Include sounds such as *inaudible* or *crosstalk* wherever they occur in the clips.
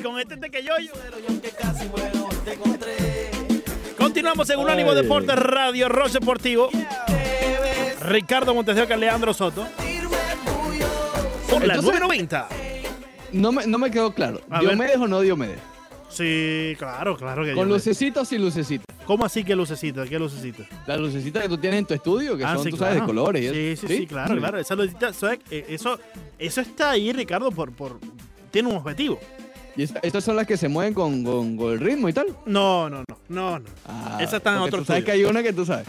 *laughs* con este te que yo, yo. Continuamos en Unánimo Deportes Radio Roche Deportivo. Ricardo Montes Leandro Soto. Por la Entonces- 990. No me, no me quedó claro. A ver. ¿Diomedes o no Diomedes? Sí, claro, claro que ¿Con yo- lucecitas o sin lucecitas? ¿Cómo así que lucecita? ¿Qué lucecita? Las lucecitas que tú tienes en tu estudio, que Ah, son, sí, tú sabes, de colores. Sí, sí, sí, claro, claro. Esa lucecita, eso, eh, eso, eso está ahí, Ricardo, por, por, tiene un objetivo. ¿Y esa- estas son las que se mueven con, con- con el ritmo y tal? No, no, no, no, no. Ah, Esa está en otro tú sabes estudio. que hay una que tú sabes.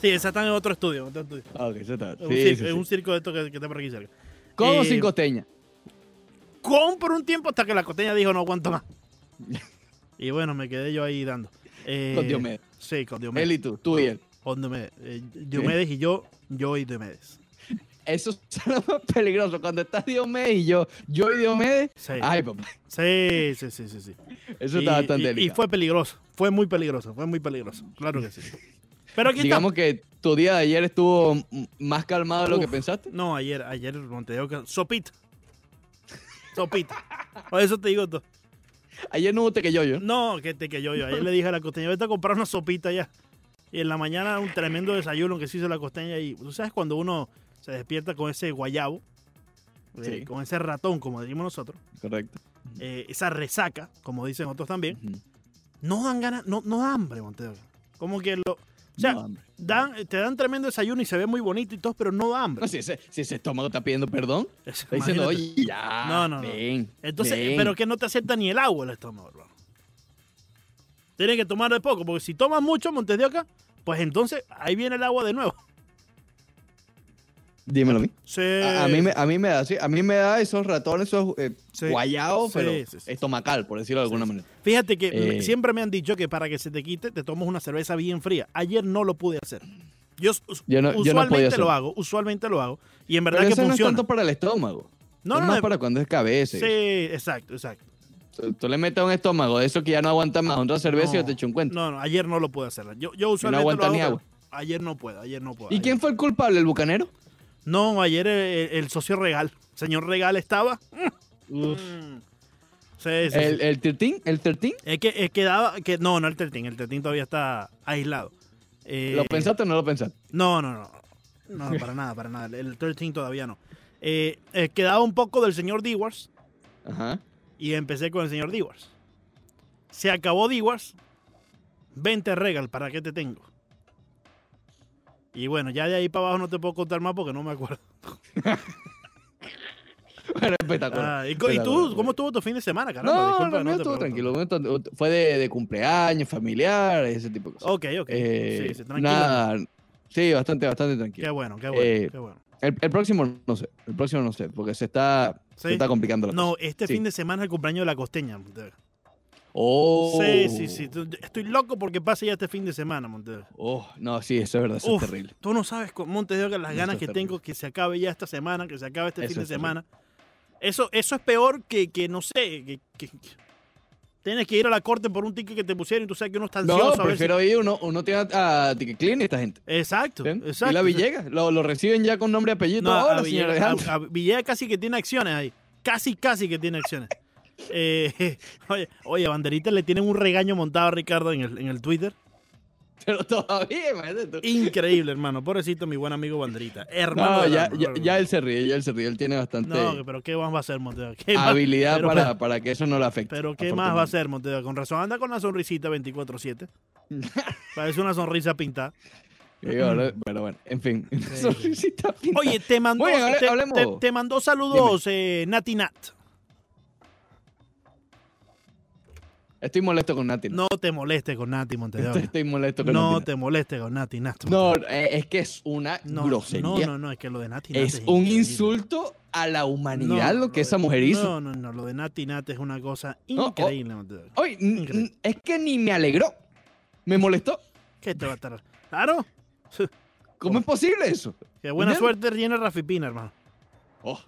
Sí, esa está en otro estudio. otro estudio. Ah, ok, esa está. Es un, Sí, cir- sí, es sí. un circo de esto que, que está por aquí cerca. ¿Con o Eh, sin costeña? Con por un tiempo hasta que la costeña dijo no aguanto más. *laughs* y bueno, me quedé yo ahí dando. Eh, Con Diomedes. Sí, con Diomedes. Él y tú, tú y él. Con Diomedes. Eh, Diomedes y yo, yo y Diomedes. Eso *laughs* suena más peligroso. Cuando estás Diomedes y yo, yo y Diomedes. Sí. Ay, papá. Sí, sí, sí, sí. sí. Eso está bastante y- y, delicado. fue peligroso. Fue muy peligroso. Fue muy peligroso. Claro que sí. Pero aquí Digamos que tu día de ayer estuvo más calmado de lo que pensaste. está. No, ayer, ayer Montevideo sopita. Sopita. Por eso te digo todo. Ayer no hubo que yo, yo. No, que te que yo, yo. Ayer le dije a la costeña, vete a comprar una sopita ya. Y en la mañana un tremendo desayuno que se hizo la costeña. Y tú sabes cuando uno se despierta con ese guayabo, eh, con ese ratón, como decimos nosotros, Correcto. eh, esa resaca, como dicen otros también, no dan ganas, no, no da hambre, Montevideo. Como que lo. O sea, No, dan, te dan tremendo desayuno y se ve muy bonito y todo, pero no da hambre. No, si, ese, si ese estómago está pidiendo perdón, *laughs* Es- está diciendo, oye, ya. No, no, Entonces, ven". pero que no te acepta ni el agua el estómago, hermano. Tienes que tomar de poco, porque si tomas mucho Montes de Oca, pues entonces ahí viene el agua de nuevo. Dímelo a mí. Sí. A, a mí me, a mí me da, sí, a mí me da esos ratones, esos eh, Sí. guayados, Sí, pero estomacal, por decirlo de alguna manera. Fíjate que Eh. siempre me han dicho que para que se te quite, te tomas una cerveza bien fría. Ayer no lo pude hacer. Yo, us- Yo no- yo no usualmente lo hago, usualmente lo hago. Y en verdad Pero que eso no es funciona. tanto para el estómago. no, es no, más no, para cuando es cabeza. Sí, exacto, exacto. Tú, tú le metes a un estómago de eso que ya no aguanta más, otra cerveza y ya te echo un cuento. No, no, ayer no lo pude hacer. Yo, yo usualmente aguanta lo hago, ni pero agua. Ayer no puedo, ayer no puedo. ¿Y ayer. quién fue el culpable? ¿El bucanero? No, ayer el, el socio Regal. Señor Regal estaba. Uf. Sí, sí, ¿El, sí. el 13? ¿El 13? Es que, es que daba. Que, no, no el Tertín. El Tertín todavía está aislado. Eh, ¿Lo pensaste o no lo pensaste? No, no, no. No, no, para nada, para nada. El 13 todavía no. Eh, eh, quedaba un poco del señor Dewars Ajá. y empecé con el señor Dewars. Se acabó Dewars. Vente Regal, ¿para qué te tengo? Y bueno, ya de ahí para abajo no te puedo contar más porque no me acuerdo. *laughs* Bueno, espectacular. Ah, ¿y, y tú, Espectacular. cómo estuvo tu fin de semana, caramba? No, Disculpa, no, estuvo pregunto. tranquilo. Fue de, de cumpleaños, familiar, ese tipo de cosas. Ok, ok. Eh, sí, sí, tranquilo. nada, sí, bastante, bastante tranquilo. Qué bueno, qué bueno, Eh, qué bueno. El, el próximo no sé, el próximo no sé, porque se está, Sí. se está complicando la No, cosa. este Sí. fin de semana es el cumpleaños de la costeña. Oh. Sí, sí, sí. Estoy loco porque pase ya este fin de semana, Montero. Oh, no, sí, eso es verdad, eso Uf, es terrible. Tú no sabes, Montes de Oca, las ganas que terrible. tengo que se acabe ya esta semana, que se acabe este Eso fin de terrible. semana. Eso, eso es peor que, que no sé, que, que- que tienes que ir a la corte por un ticket que te pusieron y tú sabes que uno está ansioso. No, a ver si- prefiero ir, uno, uno tiene a, a Ticket Clean esta gente. Exacto, ¿ven? exacto. Y la Villegas, lo, lo reciben ya con nombre y apellido. No, Hola, a, Villegas, Alejandro. a- a Villegas casi que tiene acciones ahí. Casi, casi que tiene acciones. Eh, *laughs* oye, oye, Banderita le tienen un regaño montado a Ricardo en el, en el Twitter. Pero todavía, imagínate tú. Increíble, hermano. Pobrecito mi buen amigo Banderita. Hermano. No, ya, ya, él se ríe, ya él se ríe. Él tiene bastante No, pero ¿qué más va a hacer, *laughs* habilidad pero- para, *laughs* para que eso no le afecte. Pero ¿qué más va a hacer, Monteo? Con razón anda con la sonrisita 24-7. Parece una sonrisa pintada. Pero bueno, en fin. Sí. Sonrisita pintada. Oye, te mandó, Oye, hable- te, hablemos. te- te mandó saludos eh, Nati Nat. Estoy molesto con Nati. No te molestes con Nati Monteo. Estoy, molesto con No Nati. te molestes con Nati Nat. No, eh, es que es una no, grosería. no, no, no, es que lo de Nati Nat es un insulto a la humanidad No, lo que esa mujer hizo. No, no, no, lo de Nati Nat es una cosa No, oh. increíble, Increíble. n- es que ni me alegró. Me molestó. ¿Qué te va a estar? Claro. ¿Cómo es posible eso? Qué buena ¿Entiendes? suerte tiene Rafi Pina, hermano. Oh,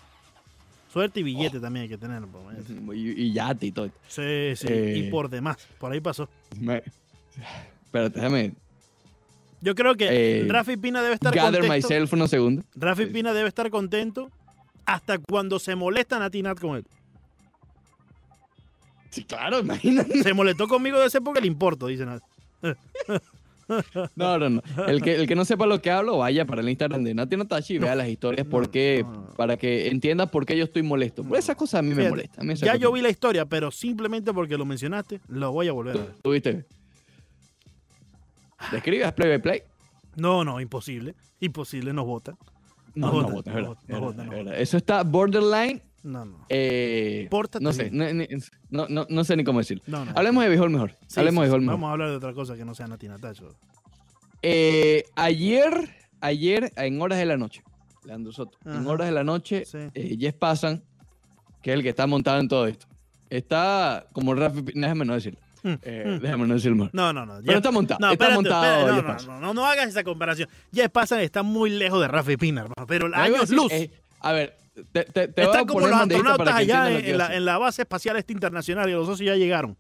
Suerte y billete también hay que tener. *laughs* y, y yate y todo. Sí, sí. Eh. Y por demás. Por ahí pasó. Me... Espérate, déjame Yo creo que Eh, Rafi Pina debe estar gather contento. myself unos segundos. Rafi Sí. Pina debe estar contento hasta cuando se molesta Nati Nat con él. Sí, claro, imagínate. Se molestó conmigo de ese porque le importo, dicen. *laughs* *laughs* No, no, no. El que, el que no sepa lo que hablo, vaya para el Instagram de Nati Notachi y vea las historias no, porque, no, no. para que entienda por qué yo estoy molesto. Por No. esas cosas a mí me Fíjate, molesta. a mí esas Ya yo vi la historia, pero simplemente porque lo mencionaste, lo voy a volver a ver. ¿Tuviste? ¿Describes Play by Play? No, no, imposible. Imposible, nos votan. No, No no, vota, vota, no es verdad, no vota, no es verdad. Eso está borderline. No, no. eh, Pórtate no sé, bien. no, ni- no, no, no sé ni cómo decirlo. no, no. Hablemos de béisbol mejor. Sí, Hablemos sí, de mejor. Vamos a hablar de otra cosa que no sea Nati Natacho. Eh, ayer, ayer, en horas de la noche, Leandro Soto, en horas de la noche, Sí. eh, Jess Passan, que es el que está montado en todo esto, está como Rafi, déjame no decirlo, Mm, eh, mm. déjame no decirlo. No, no, no. Pero está montado, No, está espérate, montado espérate, Jeff no, no, no, no, no hagas esa comparación. Jeff Passan está muy lejos de Rafi Pina, hermano. Pero años luz. eh, a ver, te, te, te Están como los astronautas allá en, en la, en la base espacial este internacional y los socios ya llegaron.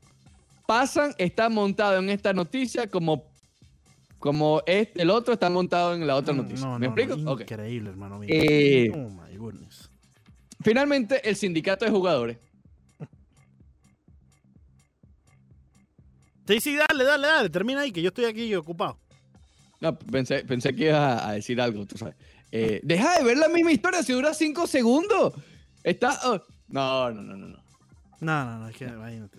Passan está montado en esta noticia como, como este, el otro está montado en la otra Mm, noticia. no, ¿Me no, explico? no. Increíble, hermano mío. Eh, oh my goodness. Finalmente, el sindicato de jugadores Sí, sí, dale, dale, dale. Termina ahí, que yo estoy aquí ocupado. No, pensé, pensé que ibas a, a decir algo, tú sabes. Eh, deja de ver la misma historia si dura cinco segundos. Está. oh, No, no, no, no, no. No, no, no, es que imagínate.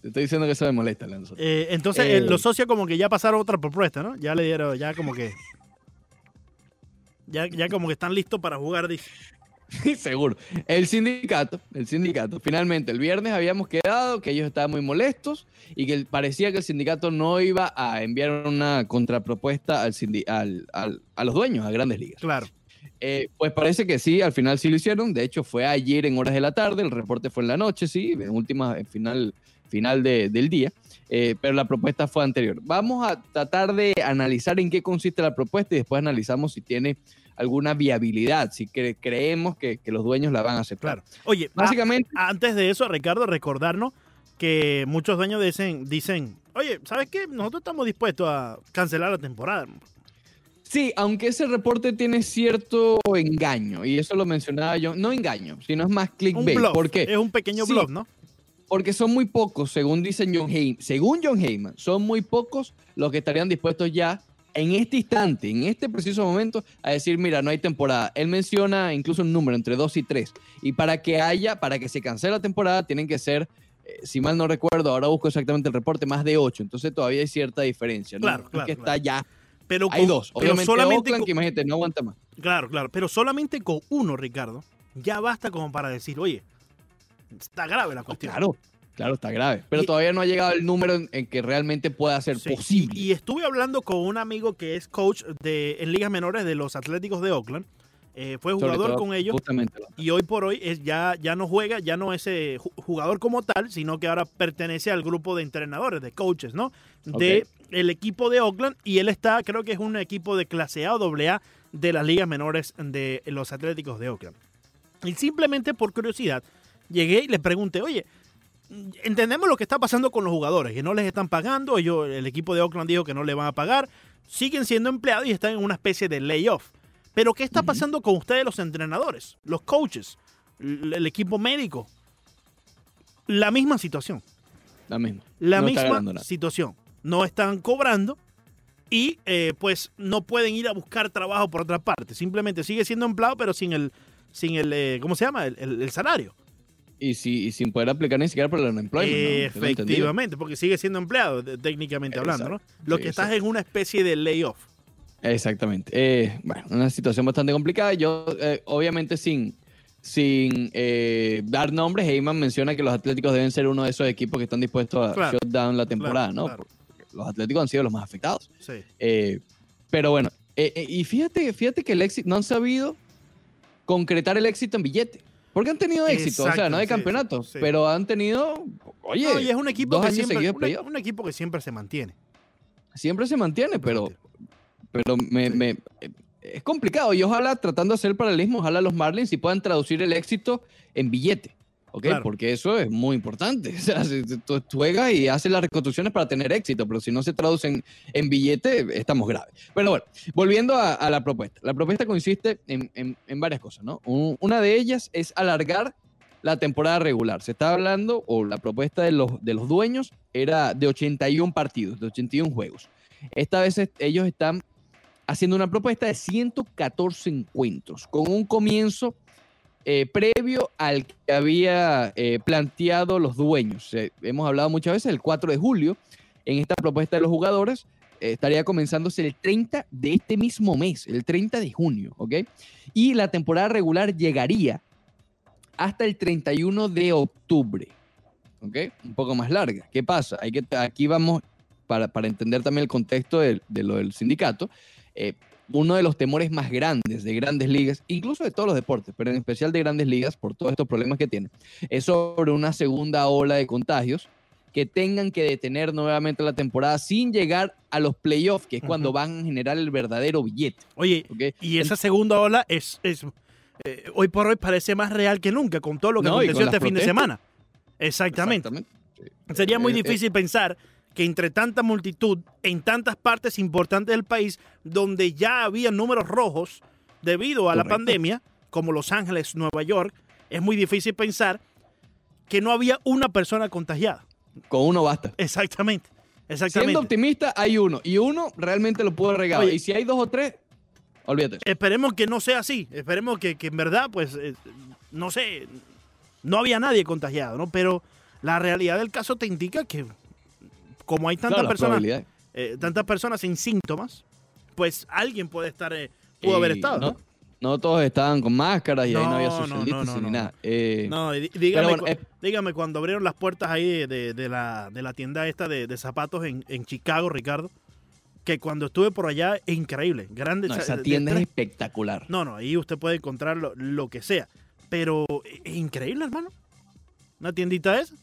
Te estoy diciendo que eso me molesta, Leandro. Eh, entonces, Eh, eh, los socios como que ya pasaron otra propuesta, ¿no? Ya le dieron, ya como que... Ya, ya como que están listos para jugar. dice. *laughs* Seguro. El sindicato, el sindicato, finalmente el viernes habíamos quedado que ellos estaban muy molestos y que parecía que el sindicato no iba a enviar una contrapropuesta al, sindi- al- al- a los dueños, a grandes ligas. Claro. Eh, pues parece que sí, al final sí lo hicieron. De hecho, fue ayer en horas de la tarde, el reporte fue en la noche, sí, en última, en final, final de- del día, eh, pero la propuesta fue anterior. Vamos a tratar de analizar en qué consiste la propuesta y después analizamos si tiene alguna viabilidad, si cre- creemos que, que los dueños la van a aceptar. Claro. Oye, a- Básicamente, antes de eso, Ricardo, recordarnos que muchos dueños dicen, dicen, oye, ¿sabes qué? Nosotros estamos dispuestos a cancelar la temporada. sí, aunque ese reporte tiene cierto engaño, y eso lo mencionaba yo, no engaño, sino es más Un clickbait. bluff. ¿Por qué? Es un pequeño Sí. bluff, ¿no? Porque son muy pocos, según dicen John Heyman, según John Heyman, son muy pocos los que estarían dispuestos ya en este instante, en este preciso momento, a decir, mira, no hay temporada. Él menciona incluso un número entre 2 y 3. Y para que haya, para que se cancele la temporada, tienen que ser, eh, si mal no recuerdo, ahora busco exactamente el reporte, más de 8. Entonces todavía hay cierta diferencia. ¿no? Claro, No es claro, que claro. está ya. Pero Hay con- dos. pero Obviamente solamente Oakland, con- que imagínate, no aguanta más. Claro, claro. Pero solamente con uno, Ricardo, ya basta como para decir, oye, está grave la cuestión. Claro, claro, está grave. Pero Y- todavía no ha llegado el número en, en que realmente pueda ser Sí. posible. Y estuve hablando con un amigo que es coach de, en ligas menores de los Atléticos de Oakland. Eh, fue jugador todo, con ellos Justamente. y hoy por hoy es ya, ya no juega, ya no es eh, ju- jugador como tal, sino que ahora pertenece al grupo de entrenadores, de coaches, ¿no? De el equipo de Oakland y él está, creo que es un equipo de clase A o doble A de las ligas menores de los Atléticos de Oakland. Y simplemente por curiosidad llegué y le pregunté, oye, entendemos lo que está pasando con los jugadores, que no les están pagando, ellos, el equipo de Oakland dijo que no le van a pagar, siguen siendo empleados y están en una especie de layoff. Pero ¿qué está pasando con ustedes los entrenadores, los coaches, el equipo médico? La misma situación, La misma. la No misma situación. No están cobrando y eh, pues no pueden ir a buscar trabajo por otra parte. Simplemente sigue siendo empleado, pero sin el, sin el eh, ¿cómo se llama? El, el- el salario. Y, si, y sin poder aplicar ni siquiera por el unemployment. Efectivamente, porque sigue siendo empleado, técnicamente hablando, ¿no? Lo Sí, que estás exacto. en una especie de layoff. Exactamente. Eh, bueno, una situación bastante complicada. Yo, eh, obviamente, sin, sin eh, dar nombres, Heyman menciona que los Atléticos deben ser uno de esos equipos que están dispuestos a Claro, shut down la temporada, claro, ¿no? claro. Los Atléticos han sido los más afectados. Sí. Pero bueno, y fíjate, fíjate que el éxito, no han sabido concretar el éxito en billete. Porque han tenido éxito, o sea, no de sí, campeonato, sí. pero han tenido, oye, No, y es un equipo dos que años siempre, seguidos un, un equipo que siempre se mantiene. siempre se mantiene, pero, pero me, Sí. me- es complicado. Y ojalá, tratando de hacer el paralelismo, ojalá los Marlins sí puedan traducir el éxito en billete. ¿Ok? Claro. Porque eso es muy importante. *laughs* O sea, si tú, tú juegas y haces las reconstrucciones para tener éxito, pero si no se traducen en billete, estamos graves. Pero bueno, volviendo a, a la propuesta. La propuesta consiste en, en- en varias cosas, ¿no? Un- una de ellas es alargar la temporada regular. Se está hablando, o la propuesta de los, de los dueños era de 81 partidos, de 81 juegos. Esta vez ellos están haciendo una propuesta de 114 encuentros, con un comienzo eh, previo al que había eh, planteado los dueños. Eh, hemos hablado muchas veces, el 4 de julio, en esta propuesta de los jugadores, estaría comenzándose el 30 de este mismo mes, el 30 de junio, ¿ok? Y la temporada regular llegaría hasta el 31 de octubre, ¿ok? Un poco más larga. ¿Qué pasa? Hay que, aquí vamos, para, para entender también el contexto de, de lo del sindicato, eh, uno de los temores más grandes de grandes ligas, incluso de todos los deportes, pero en especial de grandes ligas, por todos estos problemas que tienen, es sobre una segunda ola de contagios que tengan que detener nuevamente la temporada sin llegar a los playoffs, que es cuando van a generar el verdadero billete. Oye, y esa segunda ola es, es eh, hoy por hoy parece más real que nunca con todo lo que aconteció este fin de semana. Exactamente. Sería muy eh, difícil pensar que entre tanta multitud, en tantas partes importantes del país, donde ya había números rojos debido a la pandemia, como Los Ángeles, Nueva York, es muy difícil pensar que no había una persona contagiada. Con uno basta. Exactamente. Exactamente. Siendo optimista, hay uno. Y uno realmente lo puede regalar. y si hay dos o tres, olvídate. Esperemos que no sea así. Esperemos que, en verdad, pues, eh, no sé, no había nadie contagiado, ¿no? Pero la realidad del caso te indica que como hay tantas personas, eh, tantas personas sin síntomas, pues alguien puede estar, eh, pudo haber estado. No, ¿no? todos estaban con máscaras y ahí no había social no, ni nada. Eh, no, dígame, dígame, cuando abrieron las puertas ahí de, la, de la, tienda esta de, zapatos en, Chicago, Ricardo, que cuando estuve por allá es increíble. Grande, esa tienda es espectacular. No, no, ahí usted puede encontrar lo, lo que sea. Pero es increíble, hermano. Una tiendita esa.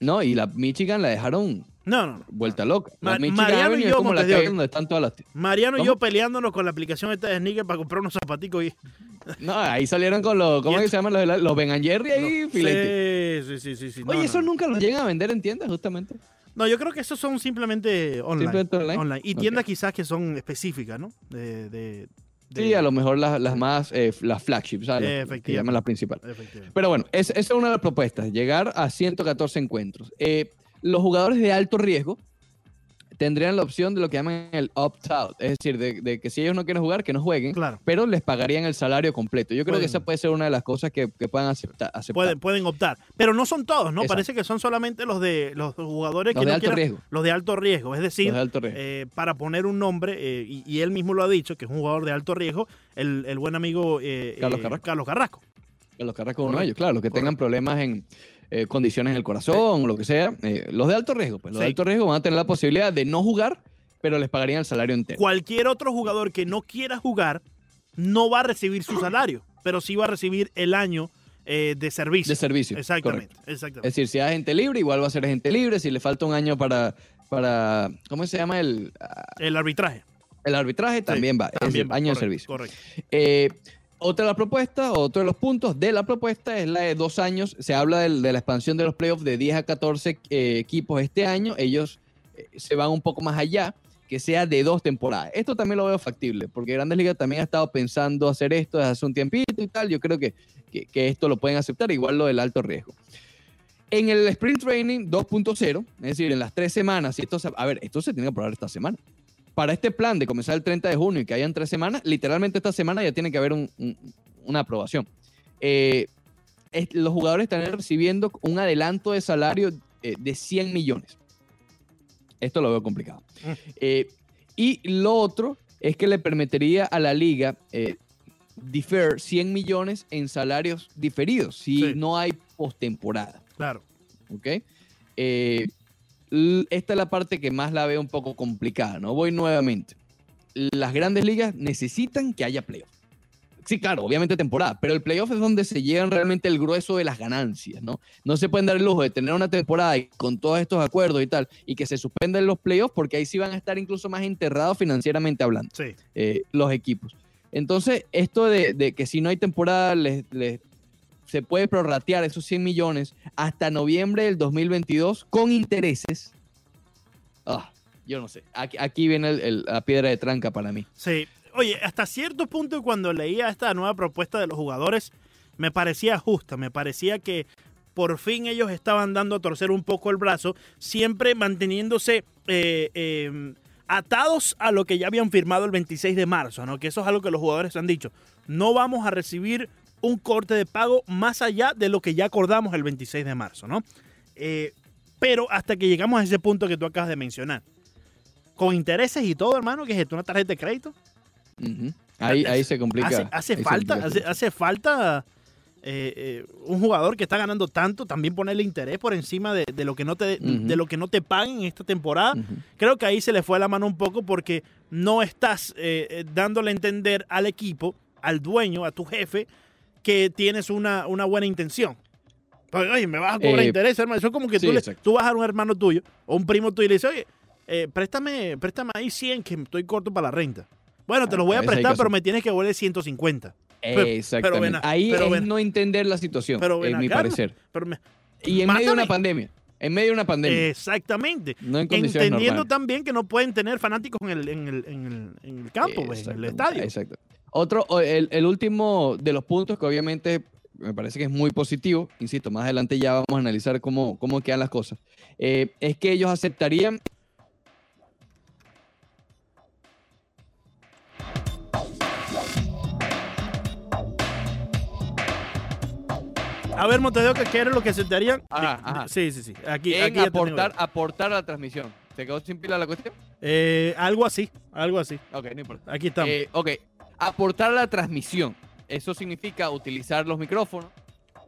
No, y la Michigan la dejaron no, no, Vuelta loca. Mariano y yo, como la donde están todas las Mariano y yo peleándonos con la aplicación esta de sneaker para comprar unos zapaticos y... *laughs* No, ahí salieron con los, ¿cómo *laughs* es que se llaman? Los, los Ben Jerry ahí, filete. Sí, sí, sí, sí. Oye, esos nunca los llegan a vender en tiendas, justamente. No, yo creo que esos son simplemente online. Simplemente online. Y tiendas quizás que son específicas, ¿no? De, de, Sí, a lo mejor las, las más, eh, las flagships, ¿sabes? Que llaman las principales. Pero bueno, esa es una de las propuestas, llegar a 114 encuentros. Eh, los jugadores de alto riesgo tendrían la opción de lo que llaman el opt-out, es decir, de, que si ellos no quieren jugar, que no jueguen, claro. pero les pagarían el salario completo. Yo creo que esa puede ser una de las cosas que, puedan aceptar, Pueden, pueden optar, pero no son todos, ¿no? Parece que son solamente los de los jugadores que de alto riesgo. Los de alto riesgo, es decir, eh, para poner un nombre, eh, y, él mismo lo ha dicho, que es un jugador de alto riesgo, el, buen amigo eh, Carlos Carrasco. Carlos Carrasco. Carlos Carrasco, uno de ellos, claro, los que tengan problemas en eh, condiciones en el corazón o lo que sea. Eh, los de alto riesgo, pues los de alto riesgo van a tener la posibilidad de no jugar, pero les pagarían el salario entero. Cualquier otro jugador que no quiera jugar no va a recibir su salario, pero sí va a recibir el año eh, de servicio. De servicio. Exactamente, exactamente. Es decir, si es agente libre, igual va a ser agente libre. Si le falta un año para, para ¿cómo se llama? El, el arbitraje. El arbitraje también va. También es año de servicio. Correcto. Otra de las propuestas, otro de los puntos de la propuesta es la de dos años. Se habla de, la expansión de los playoffs de 10 a 14 eh, equipos este año. Ellos eh, se van un poco más allá, que sea de dos temporadas. Esto también lo veo factible, porque Grandes Ligas también ha estado pensando hacer esto desde hace un tiempito y tal. Yo creo que, que, esto lo pueden aceptar, igual lo del alto riesgo. En el Sprint Training 2.0, es decir, en las tres semanas, y esto, a ver, esto se tiene que probar esta semana para este plan de comenzar el 30 de junio y que hayan tres semanas, literalmente esta semana ya tiene que haber una aprobación. Eh, los jugadores están recibiendo un adelanto de salario eh, de 100 millones. Esto lo veo complicado. Mm. Eh, y lo otro es que le permitiría a la liga defer 100 millones en salarios diferidos si no hay postemporada. Claro. ¿Ok? Esta es la parte que más la veo un poco complicada, ¿no? Voy nuevamente. Las grandes ligas necesitan que haya playoff. Sí, claro, obviamente temporada, pero el playoff es donde se llegan realmente el grueso de las ganancias, ¿no? No se pueden dar el lujo de tener una temporada y con todos estos acuerdos y tal, y que se suspendan los playoffs porque ahí sí van a estar incluso más enterrados financieramente hablando eh, los equipos. Entonces, esto de, que si no hay temporada les, les se puede prorratear esos 100 millones hasta noviembre del 2022 con intereses. Ah, yo no sé. Aquí, viene la piedra de tranca para mí. Sí. Oye, hasta cierto punto cuando leía esta nueva propuesta de los jugadores, me parecía justa, me parecía que por fin ellos estaban dando a torcer un poco el brazo, siempre manteniéndose eh, eh, atados a lo que ya habían firmado el 26 de marzo, ¿no? Que eso es algo que los jugadores han dicho. No vamos a recibir un corte de pago más allá de lo que ya acordamos el 26 de marzo, ¿no? Eh, pero hasta que llegamos a ese punto que tú acabas de mencionar, con intereses y todo, hermano, que es esto, una tarjeta de crédito. Ahí, ahí se complica. Hace, hace ahí se falta, complica. hace, hace falta eh, eh, un jugador que está ganando tanto, también ponerle interés por encima de, de lo que no te, Ujú. de lo que no te paguen en esta temporada. Creo que ahí se le fue la mano un poco porque no estás eh, dándole a entender al equipo, al dueño, a tu jefe, que tienes una, una buena intención. Pues, oye, me vas a cobrar Eh, interés, hermano. Eso es como que sí, tú, le- tú vas a un hermano tuyo o un primo tuyo y le dices, oye, eh, préstame, préstame ahí 100 que estoy corto para la renta. Bueno, te Ah, los voy a a veces hay prestar, pero me tienes que devolver 150. Pero- Exactamente. ven a- ahí pero es ven- no entender la situación, pero en mi acá, parecer. Pero me- Y en medio de una pandemia. En medio de una pandemia. Exactamente. no en Entendiendo normales. también que no pueden tener fanáticos en el, en el, en el, en el campo, pues, en el estadio. Exacto. Otro, el, el último de los puntos que obviamente me parece que es muy positivo, insisto, más adelante ya vamos a analizar cómo, cómo quedan las cosas, eh, es que ellos aceptarían A ver, Montevideo, ¿qué era lo que te? Ajá, Di- ajá. Sí, sí, sí. Aquí, en aquí te aportar, aportar a la transmisión. ¿Se quedó sin pila la cuestión? Eh, algo así, algo así. Ok, no importa. Aquí estamos. Eh, ok, aportar a la transmisión. Eso significa utilizar los micrófonos,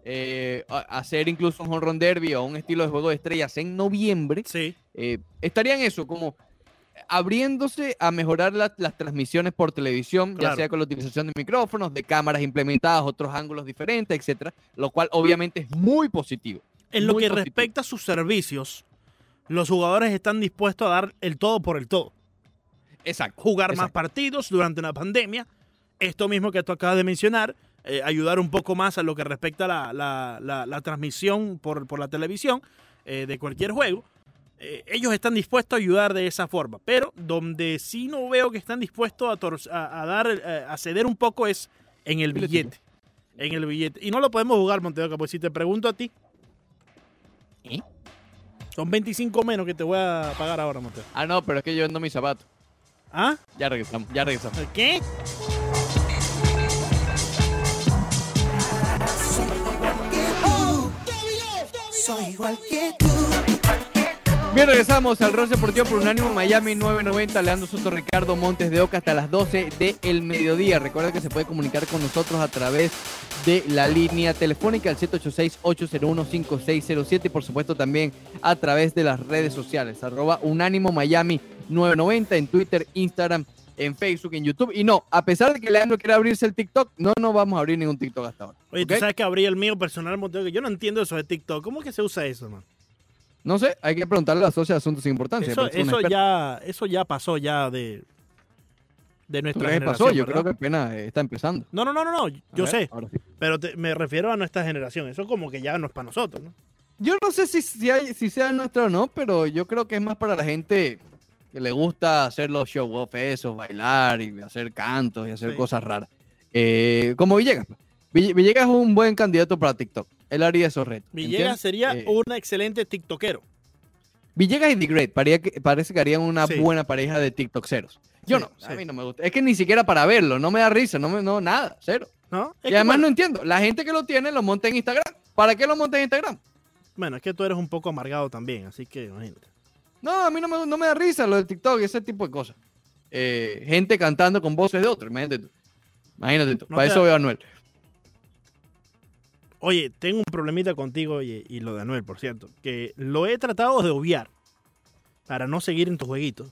eh, hacer incluso un home run derby o un estilo de juego de estrellas en noviembre. sí. eh, estaría en eso, como abriéndose a mejorar la- las transmisiones por televisión, Claro. ya sea con la utilización de micrófonos, de cámaras implementadas, otros ángulos diferentes, etcétera, lo cual obviamente es muy positivo. En lo que positivo. respecta a sus servicios, los jugadores están dispuestos a dar el todo por el todo. Exacto. Jugar más partidos durante una pandemia. Esto mismo que tú acabas de mencionar, eh, ayudar un poco más a lo que respecta a la, la- la- la transmisión por, por la televisión eh, de cualquier juego. Eh, ellos están dispuestos a ayudar de esa forma, pero donde sí no veo que están dispuestos a, tor- a- a dar, a ceder un poco es en el billete. En el billete. Y no lo podemos jugar, Montevideo, pues si te pregunto a ti, ¿Eh? son 25 menos que te voy a pagar ahora, Montevideo. Ah, no, pero es que yo vendo mis zapatos. ¿Ah? Ya regresamos, ya regresamos. ¿Qué? Bien, regresamos al Rose Deportivo por Unánimo Miami 990. Leandro Soto, Ricardo Montes de Oca hasta las 12 del mediodía. Recuerda que se puede comunicar con nosotros a través de la línea telefónica al 786-801-5607 y por supuesto también a través de las redes sociales. Arroba Unánimo Miami 990 en Twitter, Instagram, en Facebook, en YouTube. Y no, a pesar de que Leandro quiere abrirse el TikTok, no nos vamos a abrir ningún TikTok hasta ahora. Oye, tú sabes que abrí el mío personal, que yo no entiendo eso de TikTok. ¿Cómo es que se usa eso, man? No sé, hay que preguntarle a la Socia de Asuntos Sin Importancia. Eso, eso ya, eso ya pasó ya de, de nuestra ¿Qué generación. pasó? Yo creo que apenas eh, está empezando. No, no, no, no, no, yo ver, sé, sí. pero te- me refiero a nuestra generación. Eso como que ya no es para nosotros, ¿no? Yo no sé si, si, hay- si sea nuestro o no, pero yo creo que es más para la gente que le gusta hacer los show off esos, bailar y hacer cantos y hacer Sí. cosas raras. Eh, como Villegas. pues. Ville- Villegas es un buen candidato para TikTok. Él haría esos retos. Villegas ¿entiendes? sería Eh, un excelente tiktokero. Villegas y The Great que- parece que harían una Sí. buena pareja de TikTokeros. Yo Sí, no, a mí no me gusta. Es que ni siquiera para verlo, no me da risa, no me, no, nada, cero. ¿no? Y además bueno, no entiendo, la gente que lo tiene lo monta en Instagram. ¿Para qué lo monta en Instagram? bueno, es que tú eres un poco amargado también, así que imagínate. No, a mí no me, no me da risa lo del TikTok y ese tipo de cosas. Eh, gente cantando con voces de otros, imagínate tú. Imagínate tú, No para eso da- veo a Anuel. Oye, tengo un problemita contigo y, y lo de Anuel, por cierto, que lo he tratado de obviar para no seguir en tus jueguitos.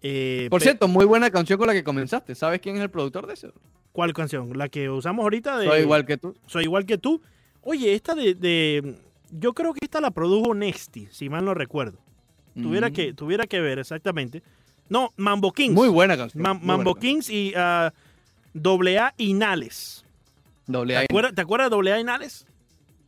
Eh, Por cierto, muy buena canción con la que comenzaste. ¿Sabes quién es el productor de eso? ¿Cuál canción? La que usamos ahorita de... Soy igual que tú. Soy igual que tú. Oye, esta de, de- Yo creo que esta la produjo Nexty, si mal no recuerdo. Tuviera, Mm. que, tuviera que ver exactamente. No, Mambo Kings. Muy buena canción. Ma- buena Mambo canción. Kings y ah, Doble A Inales. Doble ¿Te A. acuerdas, ¿Te acuerdas de Doble A Inales?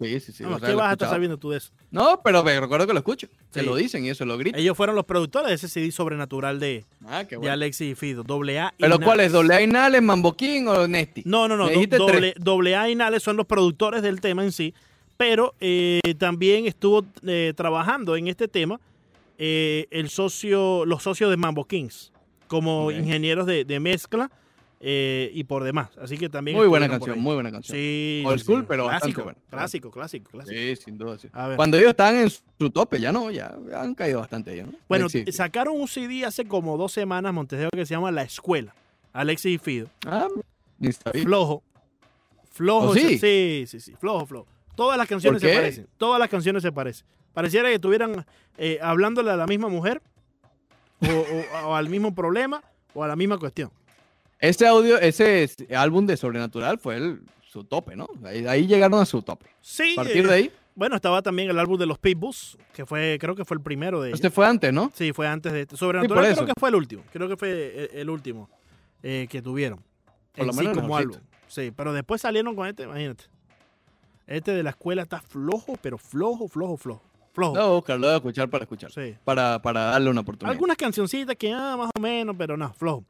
Sí, sí, sí. No, ¿Qué vas a estar sabiendo tú de eso? No, pero me recuerdo que lo escucho. Se Sí. lo dicen y eso lo gritan. Ellos fueron los productores de ese CD sobrenatural de, Ah, qué de bueno. Alexis y Fido. Doble A ¿Pero cuál es? ¿Doble A y Nales, Mambo King o Nesti? No, no, no. Doble, doble A y Nales son los productores del tema en sí. Pero eh, también estuvo eh, trabajando en este tema eh, el socio, los socios de Mambo Kings como ingenieros de, de mezcla eh, y por demás. Así que también. Muy buena canción, muy buena canción. Sí. Old school, sí. pero clásico, clásico, clásico, clásico. Sí, sin duda. sí. Cuando ellos estaban en su tope, ya no, ya han caído bastante ellos, ¿no? Bueno, sacaron un CD hace como dos semanas, Monteseo, que se llama La Escuela. Alexis y Fido. Ah. Flojo. Flojo. ¿Oh, sí? sí, sí, sí. Flojo, flojo. Todas las canciones ¿Por se parecen. Todas las canciones se parecen. Pareciera que estuvieran eh, hablándole a la misma mujer o, o- o al mismo problema o a la misma cuestión. Ese audio, ese es- álbum de Sobrenatural fue el- su tope, ¿no? Ahí, ahí llegaron a su tope. Sí. A partir eh, de ahí, Bueno, estaba también el álbum de los Pitbulls, que fue, creo que fue el primero de ellos. este fue antes, ¿no? Sí, fue antes de este. Sobrenatural eso. creo que fue el último. Creo que fue el, el último eh, que tuvieron. Por lo en sí menos como álbum. Sí, pero después salieron con este, imagínate. Este de la escuela está flojo, pero flojo, flojo, flojo. Flojo. Lo voy a buscar, lo voy a escuchar para escuchar. Sí. Para, para darle una oportunidad. Algunas cancioncitas que, ah, más o menos, pero no, flojo.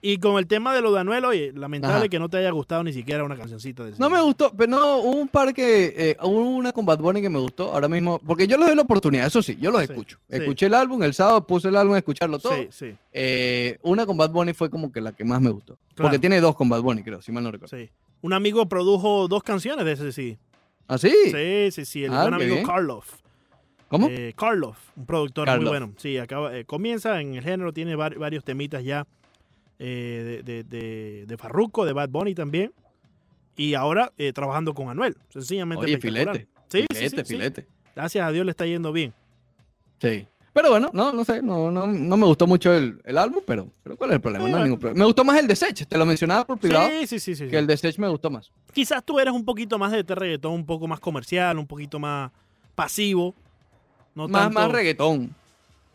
Y con el tema de lo de Anuel, oye, lamentable Ajá. que no te haya gustado ni siquiera una cancioncita de ese. No me gustó, pero no, hubo un par que, eh, hubo una con Bad Bunny que me gustó ahora mismo, porque yo les doy la oportunidad, eso sí, yo los Sí, escucho. sí. Escuché el álbum, el sábado puse el álbum a escucharlo todo. Sí, sí, Eh, una con Bad Bunny fue como que la que más me gustó. Claro. Porque tiene dos con Bad Bunny, creo, si mal no recuerdo. sí. Un amigo produjo dos canciones de ese sí. ¿Ah, sí? Sí, sí, sí. El Ah, buen amigo bien. Karloff. ¿Cómo? Eh, Karloff, un productor muy bueno. Sí, acaba, eh, comienza en el género, tiene var- varios temitas ya eh, de, de, de, de Farruko, de Bad Bunny también. Y ahora eh, trabajando con Anuel. Sencillamente Oye, filete. Sí, filete, sí, sí. filete. Gracias a Dios le está yendo bien. Sí. Pero bueno, no, no sé, no, no, no me gustó mucho el, el álbum, pero, pero ¿cuál es el problema? Sí, no hay ningún problema. Me gustó más el de Sech, te lo mencionaba por privado, Sí, sí, sí. sí, sí. que el de Sech me gustó más. Quizás tú eres un poquito más de este reggaetón, un poco más comercial, un poquito más pasivo. No más, tanto- más reggaetón,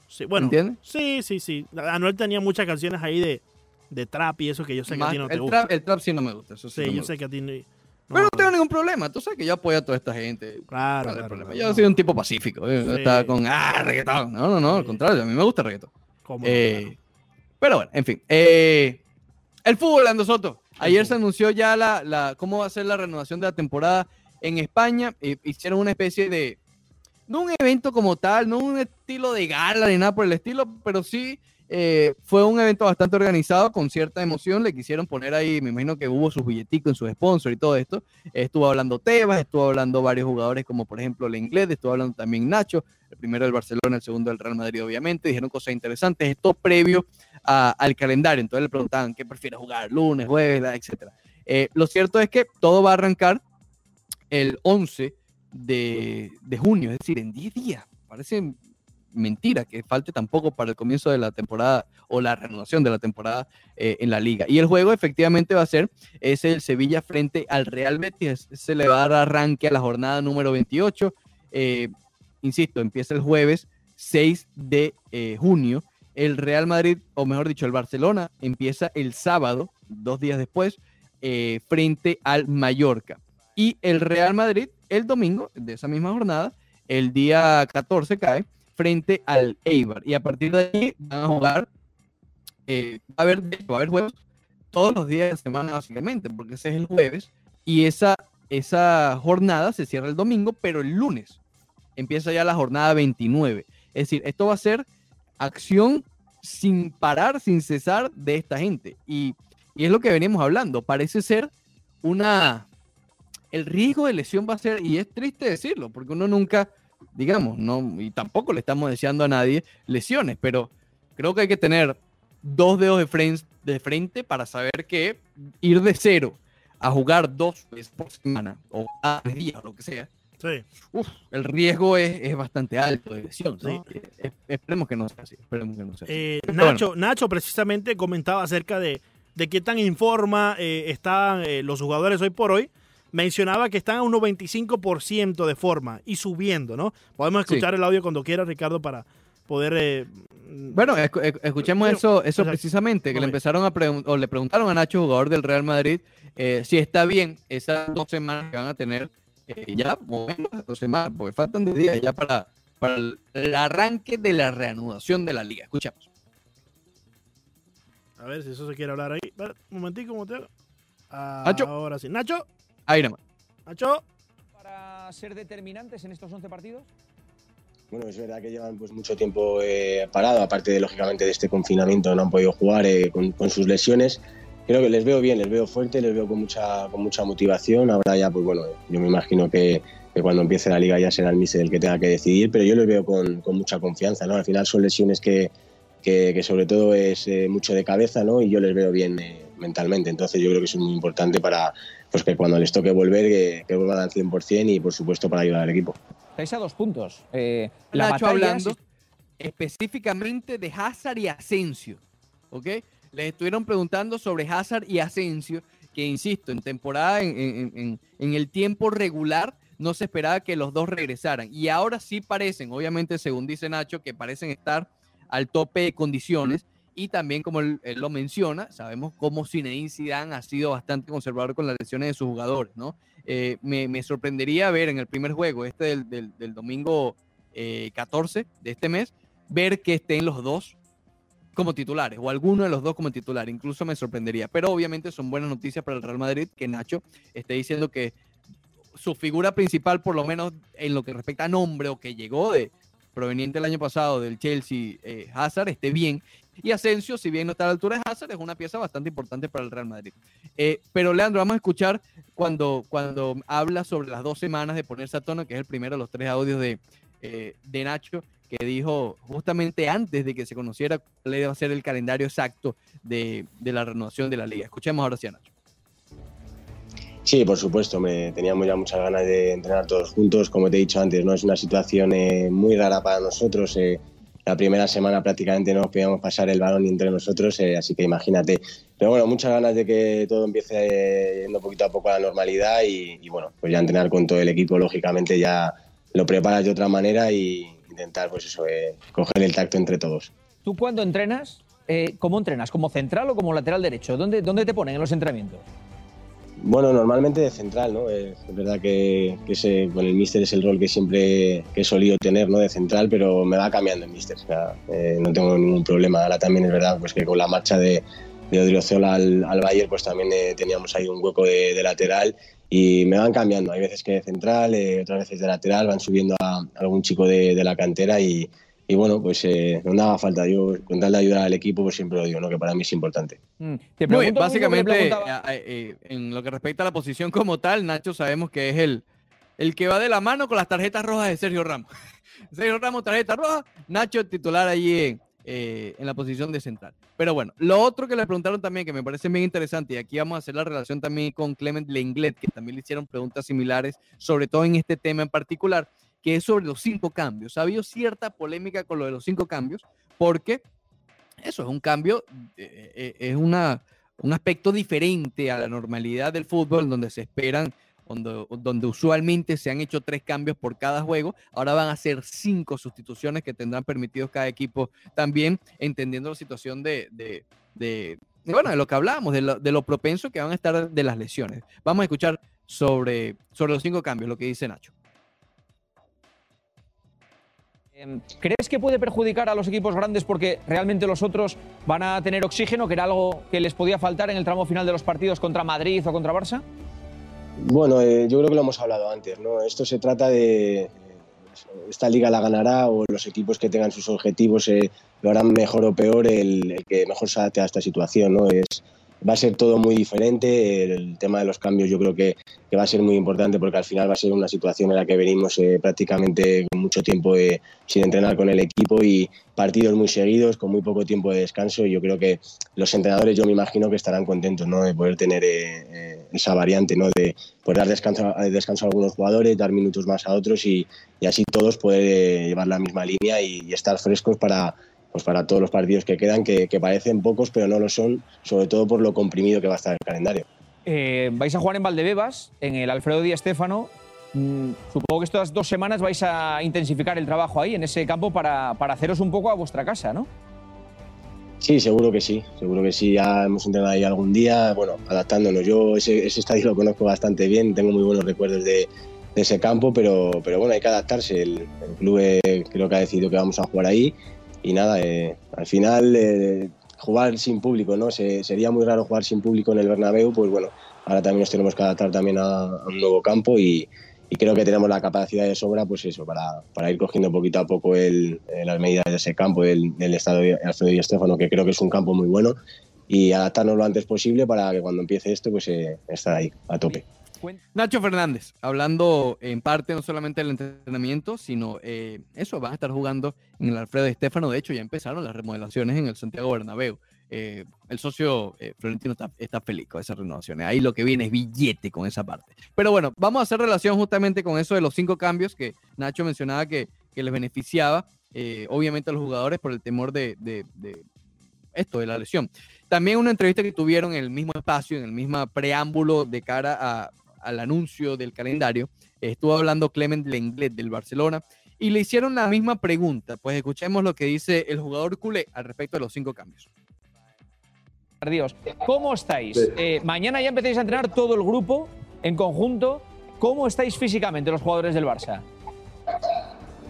Sí, bueno, ¿entiendes? sí, sí, sí. Anuel tenía muchas canciones ahí de, de trap y eso que yo sé que a ti no te el, gusta. trap, el trap sí no me gusta, eso sí. Sí, no me yo gusta. sé que a ti no. Pero no tengo ningún problema, tú sabes que yo apoyo a toda esta gente. Claro, Yo soy un tipo pacífico, eh, no está con, ah, reggaetón. No, no, no, al contrario, a mí me gusta el reggaetón. ¿Cómo? Eh, pero bueno, en fin. eh, el fútbol, Ando Soto. Ayer se anunció ya la, la- cómo va a ser la renovación de la temporada en España. Eh, hicieron una especie de, no un evento como tal, no un estilo de gala ni nada por el estilo, pero sí eh, fue un evento bastante organizado con cierta emoción. Le quisieron poner ahí, me imagino que hubo sus billeticos en sus sponsors y todo esto. Estuvo hablando Tebas, estuvo hablando varios jugadores como por ejemplo el inglés, estuvo hablando también Nacho, el primero del Barcelona, el segundo del Real Madrid, obviamente. Dijeron cosas interesantes, esto previo a- al calendario. Entonces le preguntaban qué prefiere jugar, lunes, jueves, etcétera. Eh, lo cierto es que todo va a arrancar el 11 de, junio, es decir, en 10 días. Parece mentira que falte tampoco para el comienzo de la temporada o la renovación de la temporada eh, en la liga. Y el juego efectivamente va a ser es el Sevilla frente al Real Betis. Se le va a dar arranque a la jornada número 28. Eh, insisto, empieza el jueves 6 de eh, junio. El Real Madrid, o mejor dicho, el Barcelona, empieza el sábado, dos días después, frente al Mallorca. Y el Real Madrid, el domingo de esa misma jornada, el día 14 cae frente al Eibar. Y a partir de ahí van a jugar, eh, va, a haber, va a haber juegos todos los días de semana, básicamente, porque ese es el jueves. Y esa, esa jornada se cierra el domingo, pero el lunes empieza ya la jornada 29. Es decir, esto va a ser acción sin parar, sin cesar de esta gente. Y, y es lo que venimos hablando. Parece ser una... El riesgo de lesión va a ser, y es triste decirlo, porque uno nunca, digamos, no, y tampoco le estamos deseando a nadie lesiones, pero creo que hay que tener dos dedos de frente, de frente para saber que ir de cero a jugar dos veces por semana o cada tres días o lo que sea, Sí. uf, el riesgo es, es bastante alto de lesión. ¿no? Sí. Eh, eh, esperemos que no sea así. Esperemos que no sea así. Eh, Nacho, Nacho precisamente comentaba acerca de, de qué tan en forma eh, están eh, los jugadores hoy por hoy. Mencionaba que están a un 95% de forma y subiendo, ¿no? Podemos Sí. escuchar el audio cuando quiera, Ricardo, para poder... eh, Bueno, escu- escu- escuchemos Pero- eso, eso precisamente, que le empezaron a o le preguntaron a Nacho, jugador del Real Madrid, eh, si está bien esas dos semanas que van a tener eh, ya, dos semanas, porque faltan de días ya para, para el, arranque de la reanudación de la liga. Escuchamos. A ver si eso se quiere hablar ahí. Un momentico, ¿cómo te hago? Nacho. Ahora sí. Nacho, Ahí nomás. Nacho. para ser determinantes en estos 11 partidos? Bueno, es verdad que llevan pues mucho tiempo eh, parado, aparte de lógicamente de este confinamiento, no han podido jugar eh, con, con sus lesiones. Creo que les veo bien, les veo fuerte, les veo con mucha, con mucha motivación. Ahora ya, pues bueno, yo me imagino que, que cuando empiece la liga ya será el míster el que tenga que decidir, pero yo les veo con, con mucha confianza, ¿no? Al final son lesiones que, que, que sobre todo es eh, mucho de cabeza, ¿no? Y yo les veo bien eh, mentalmente. Entonces yo creo que eso es muy importante para pues que cuando les toque volver, que, que vuelvan al 100% y por supuesto para ayudar al equipo. Estáis a dos puntos. Eh, la Nacho batalla hablando es- específicamente de Hazard y Asensio, ¿ok? Les estuvieron preguntando sobre Hazard y Asensio, que insisto, en temporada, en, en- en- en el tiempo regular, no se esperaba que los dos regresaran. Y ahora sí parecen, obviamente, según dice Nacho, que parecen estar al tope de condiciones. Y también, como él, lo menciona, sabemos cómo Zinedine Zidane ha sido bastante conservador con las lesiones de sus jugadores, ¿no? Eh, me, me sorprendería ver en el primer juego, este del, del- del domingo eh, 14 de este mes, ver que estén los dos como titulares o alguno de los dos como titular. Incluso me sorprendería. Pero obviamente son buenas noticias para el Real Madrid que Nacho esté diciendo que su figura principal, por lo menos en lo que respecta a nombre o que llegó de proveniente el año pasado del Chelsea, eh, Hazard, esté bien. Y Asensio, si bien no está a la altura de Hazard, es una pieza bastante importante para el Real Madrid. Eh, pero Leandro, vamos a escuchar cuando, cuando habla sobre las dos semanas de ponerse a tono, que es el primero de los tres audios de, eh, de Nacho, que dijo justamente antes de que se conociera cuál iba a ser el calendario exacto de, de la renovación de la liga. Escuchemos ahora sí a Nacho. Sí, por supuesto, me teníamos ya muchas ganas de entrenar todos juntos. Como te he dicho antes, no es una situación eh, muy rara para nosotros. eh, la primera semana prácticamente no podíamos pasar el balón entre nosotros, eh, así que imagínate. Pero bueno, muchas ganas de que todo empiece eh, yendo poquito a poco a la normalidad y, bueno, pues ya entrenar con todo el equipo, lógicamente ya lo preparas de otra manera y intentar, pues eso, eh, coger el tacto entre todos. ¿Tú cuando entrenas, cómo entrenas? ¿Como central o como lateral derecho? ¿Dónde, dónde te ponen en los entrenamientos? Bueno, normalmente de central, ¿no? Eh, Es verdad que, ese, con el míster es el rol que siempre que he solido tener, ¿no? De central, pero me va cambiando el míster. Eh, no tengo ningún problema. Ahora también es verdad pues, que con la marcha de, de Odriozola al, al Bayern, pues también eh, teníamos ahí un hueco de, lateral y me van cambiando. Hay veces que de central, eh, otras veces de lateral, van subiendo a, algún chico de la cantera y, y bueno, pues eh, no me haga falta. Yo, con tal de ayudar al equipo, pues siempre lo digo, ¿no? Que para mí es importante. Mm, Te Muy bien, básicamente, preguntaba- eh, eh, en lo que respecta a la posición como tal, Nacho sabemos que es el, el que va de la mano con las tarjetas rojas de Sergio Ramos. *laughs* Sergio Ramos, tarjeta roja, Nacho titular allí en, eh, en la posición de central. Pero bueno, lo otro que le preguntaron también, que me parece bien interesante, y aquí vamos a hacer la relación también con Clement Lenglet, que también le hicieron preguntas similares, sobre todo en este tema en particular, que es sobre los cinco cambios. Ha habido cierta polémica con lo de los cinco cambios, porque eso es un cambio, eh, eh, es una, un aspecto diferente a la normalidad del fútbol, donde se esperan, donde, donde usualmente se han hecho tres cambios por cada juego, ahora van a ser cinco sustituciones que tendrán permitidos cada equipo, también entendiendo la situación de- de, bueno, de lo que hablábamos, de lo, de lo propenso que van a estar de las lesiones. Vamos a escuchar sobre, sobre los cinco cambios, lo que dice Nacho. Em, ¿Crees que puede perjudicar a los equipos grandes porque realmente los otros van a tener oxígeno, que era algo que les podía faltar en el tramo final de los partidos contra Madrid o contra Barça? Bueno, eh, yo creo que lo hemos hablado antes, ¿no? Esto se trata de. Esta liga la ganará o los equipos que tengan sus objetivos eh, lo harán mejor o peor el, el que mejor se adapte a esta situación, ¿no? Es, va a ser todo muy diferente. El tema de los cambios yo creo que, que va a ser muy importante porque al final va a ser una situación en la que venimos eh, prácticamente con mucho tiempo eh, sin entrenar con el equipo y partidos muy seguidos, con muy poco tiempo de descanso. Y yo creo que los entrenadores, yo me imagino que estarán contentos ¿no? de poder tener eh, eh, esa variante, ¿no? de poder dar descanso, eh, descanso a algunos jugadores, dar minutos más a otros y, y así todos poder eh, llevar la misma línea y, y estar frescos para, pues para todos los partidos que quedan, que, que parecen pocos, pero no lo son, sobre todo por lo comprimido que va a estar el calendario. Eh, vais a jugar en Valdebebas, en el Alfredo Di Stéfano. Mm, supongo que estas dos semanas vais a intensificar el trabajo ahí, en ese campo, para, para haceros un poco a vuestra casa, ¿no? Sí, seguro que sí, seguro que sí. Ya hemos entrenado ahí algún día, bueno, adaptándonos. Yo ese, ese estadio lo conozco bastante bien, tengo muy buenos recuerdos de, de ese campo, pero, pero bueno, hay que adaptarse. El, el club eh, creo que ha decidido que vamos a jugar ahí y nada, eh, al final eh, jugar sin público, ¿no? Se- sería muy raro jugar sin público en el Bernabéu, pues bueno, ahora también nos tenemos que adaptar también a, un nuevo campo y, y creo que tenemos la capacidad de sobra, pues eso, para, para ir cogiendo poquito a poco el, las medidas de ese campo, del estado de Alfredo Di Stéfano, que creo que es un campo muy bueno, y adaptarnos lo antes posible para que cuando empiece esto, pues eh, estar ahí, a tope. Nacho Fernández, hablando en parte no solamente del entrenamiento, sino eh, eso, van a estar jugando en el Alfredo Di Stéfano. De hecho, ya empezaron las remodelaciones en el Santiago Bernabéu. Eh, el socio eh, Florentino está, feliz con esas renovaciones. Ahí lo que viene es billete con esa parte. Pero bueno, vamos a hacer relación justamente con eso de los cinco cambios que Nacho mencionaba que, les beneficiaba, obviamente a los jugadores por el temor de esto, de la lesión. También una entrevista que tuvieron en el mismo espacio, en el mismo preámbulo de cara a- al anuncio del calendario, estuvo hablando Clement Lenglet del Barcelona y le hicieron la misma pregunta. Pues escuchemos lo que dice el jugador culé al respecto de los cinco cambios. Dios, ¿cómo estáis? Eh, mañana ya empezáis a entrenar todo el grupo en conjunto. ¿Cómo estáis físicamente los jugadores del Barça?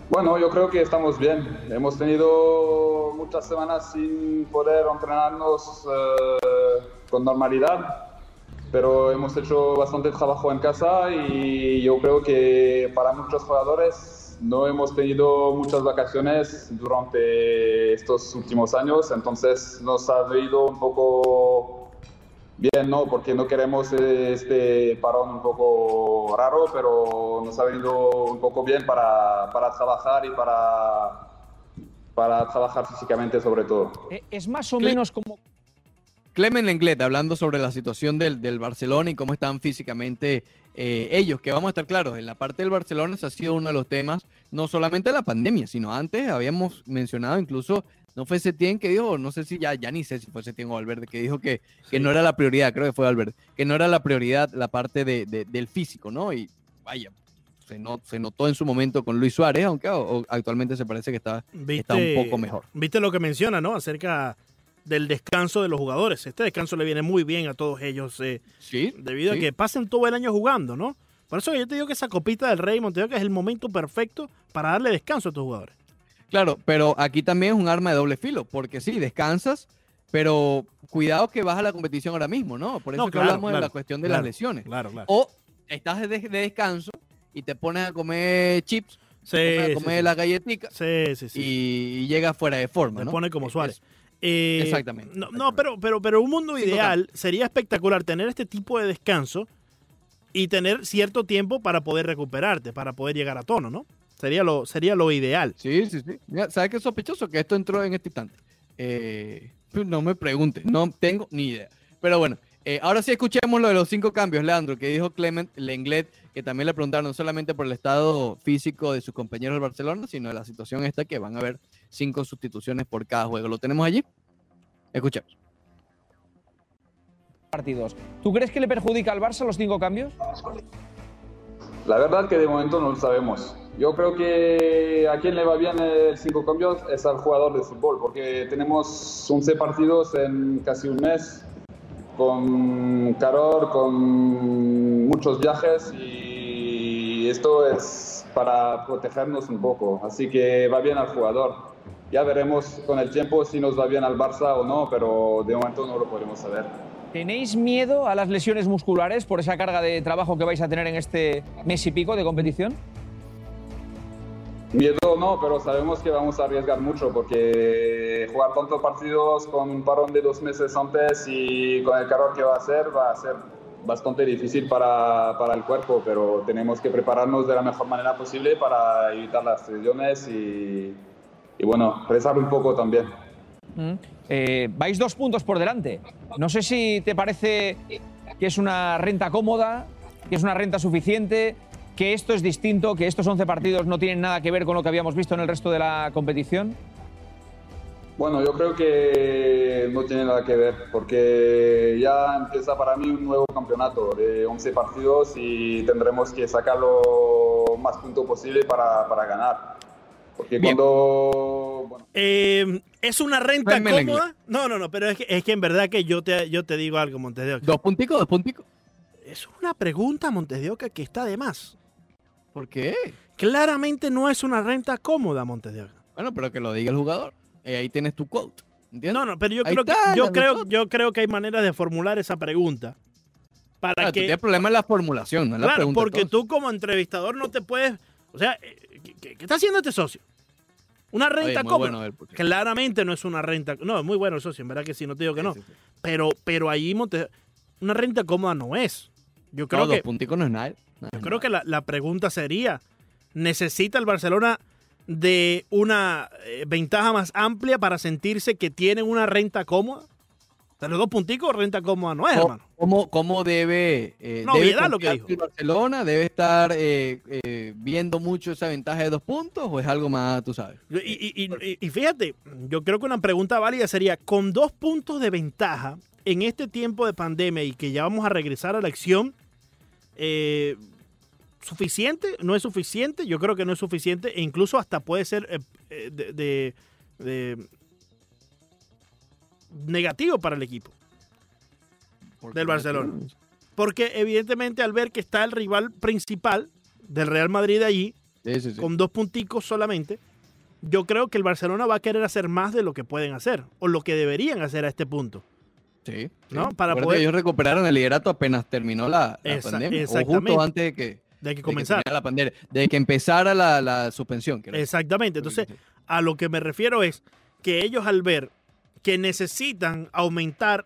Bueno, yo creo que estamos bien. Hemos tenido muchas semanas sin poder entrenarnos eh, con normalidad, pero hemos hecho bastante trabajo en casa y yo creo que para muchos jugadores no hemos tenido muchas vacaciones durante estos últimos años, entonces nos ha ido un poco bien, ¿no? Porque no queremos este parón un poco raro, pero nos ha venido un poco bien para, para trabajar y para, para trabajar físicamente sobre todo. Eh, es más o menos como Clement Lenglet hablando sobre la situación del, del Barcelona y cómo están físicamente eh, ellos, que vamos a estar claros, en la parte del Barcelona ese ha sido uno de los temas, no solamente de la pandemia, sino antes habíamos mencionado incluso, no fue Setién que dijo, no sé si ya, ya ni sé si fue Setién o Valverde, que dijo que, que no era la prioridad, creo que fue Valverde, que no era la prioridad la parte de, de- del físico, ¿no? Y vaya, se, no- se notó en su momento con Luis Suárez, aunque o- o actualmente se parece que está, está un poco mejor. Viste lo que menciona, ¿no? Acerca del descanso de los jugadores. Este descanso le viene muy bien a todos ellos, eh, Sí, debido sí. a que pasen todo el año jugando, ¿no? Por eso yo te digo que esa copita del Rey Montevideo que es el momento perfecto para darle descanso a tus jugadores. Claro, pero aquí también es un arma de doble filo, porque sí, descansas, pero cuidado que vas a la competición ahora mismo, ¿no? Por eso No, que claro, hablamos de la cuestión de claro, las lesiones. Claro, claro. O estás de, de descanso y te pones a comer chips, Sí, te pones a comer sí. la galletita Sí, y, y llegas fuera de forma, Te ¿no? pone como Es- Suárez. es- Eh, Exactamente, No, pero, pero, pero un mundo ideal sería espectacular tener este tipo de descanso y tener cierto tiempo para poder recuperarte, para poder llegar a tono, ¿no? Sería lo, sería lo ideal. Sí, sí, sí. Mira, ¿Sabes qué es sospechoso? Que esto entró en este instante. Eh, no me preguntes, no tengo ni idea. Pero bueno, eh, ahora sí escuchemos lo de los cinco cambios, Leandro, que dijo Clement Lenglet, que también le preguntaron no solamente por el estado físico de sus compañeros del Barcelona, sino de la situación esta que van a haber cinco sustituciones por cada juego. ¿Lo tenemos allí? Escuchemos. partidos. ¿Tú crees que le perjudica al Barça los cinco cambios? La verdad que de momento no lo sabemos. Yo creo que a quien le va bien el cinco cambios es al jugador de fútbol, porque tenemos 11 partidos en casi un mes, con calor, con muchos viajes y esto es para protegernos un poco. Así que va bien al jugador. Ya veremos con el tiempo si nos va bien al Barça o no, pero de momento no lo podemos saber. ¿Tenéis miedo a las lesiones musculares por esa carga de trabajo que vais a tener en este mes y pico de competición? Miedo no, pero sabemos que vamos a arriesgar mucho porque jugar tantos partidos con un parón de dos meses antes y con el calor que va a ser, va a ser bastante difícil para, para el cuerpo, pero tenemos que prepararnos de la mejor manera posible para evitar las lesiones y, y bueno, rezar un poco también. Mm. Eh, vais dos puntos por delante. No sé si te parece que es una renta cómoda, que es una renta suficiente, que esto es distinto, que estos 11 partidos no tienen nada que ver con lo que habíamos visto en el resto de la competición. Bueno, yo creo que no tiene nada que ver, porque ya empieza para mí un nuevo campeonato de 11 partidos y tendremos que sacar lo más punto posible para, para ganar. Porque Bien. cuando... bueno, Eh, ¿Es una renta Lenglet. cómoda? No, no, no, pero es que, es que en verdad que yo te, yo te digo algo, Montes de Oca. Dos punticos, dos punticos. Es una pregunta, Montes de Oca, que está de más. ¿Por qué? Claramente no es una renta cómoda, Montes de Oca. Bueno, pero que lo diga el jugador. Y ahí tienes tu quote. ¿Entiendes? No, no, pero yo Ahí creo, que, yo, la creo, yo creo que hay maneras de formular esa pregunta. Para Claro, que, tienes problema en la formulación, no la claro, pregunta. porque entonces. tú como entrevistador no te puedes... O sea, eh, ¿qué, qué- qué está haciendo este socio? Una Oye, renta muy cómoda. bueno Claramente no es una renta... No, es muy bueno el socio, en verdad que sí, no te digo que no. Sí, sí. Pero, pero ahí Montes- una renta cómoda no es. Yo creo No, dos que, punticos no es nada. No yo creo que la, la pregunta sería, ¿necesita el Barcelona de una eh, ventaja más amplia para sentirse que tienen una renta cómoda? De los dos punticos, renta cómoda no es, ¿Cómo- hermano. ¿Cómo, cómo debe, eh, debe lo que dijo. el Barcelona? ¿Debe estar eh, eh, viendo mucho esa ventaja de dos puntos o es algo más, tú sabes? Y, y- y- y- y fíjate, yo creo que una pregunta válida sería, con dos puntos de ventaja en este tiempo de pandemia y que ya vamos a regresar a la acción, eh, ¿suficiente? ¿No es suficiente? Yo creo que no es suficiente e incluso hasta puede ser eh, eh, de, de- de- negativo para el equipo. ¿Por Del? Barcelona. Porque evidentemente al ver que está el rival principal del Real Madrid allí, Sí, sí, sí. con dos punticos solamente, yo creo que el Barcelona va a querer hacer más de lo que pueden hacer o lo que deberían hacer a este punto. Sí, ¿no? sí. Para poder- ellos recuperaron el liderato apenas terminó la, la Esa- pandemia. O justo antes de que, De que de que la pandemia. De que empezara la, la suspensión. Exactamente. Entonces, a lo que me refiero es que ellos al ver que necesitan aumentar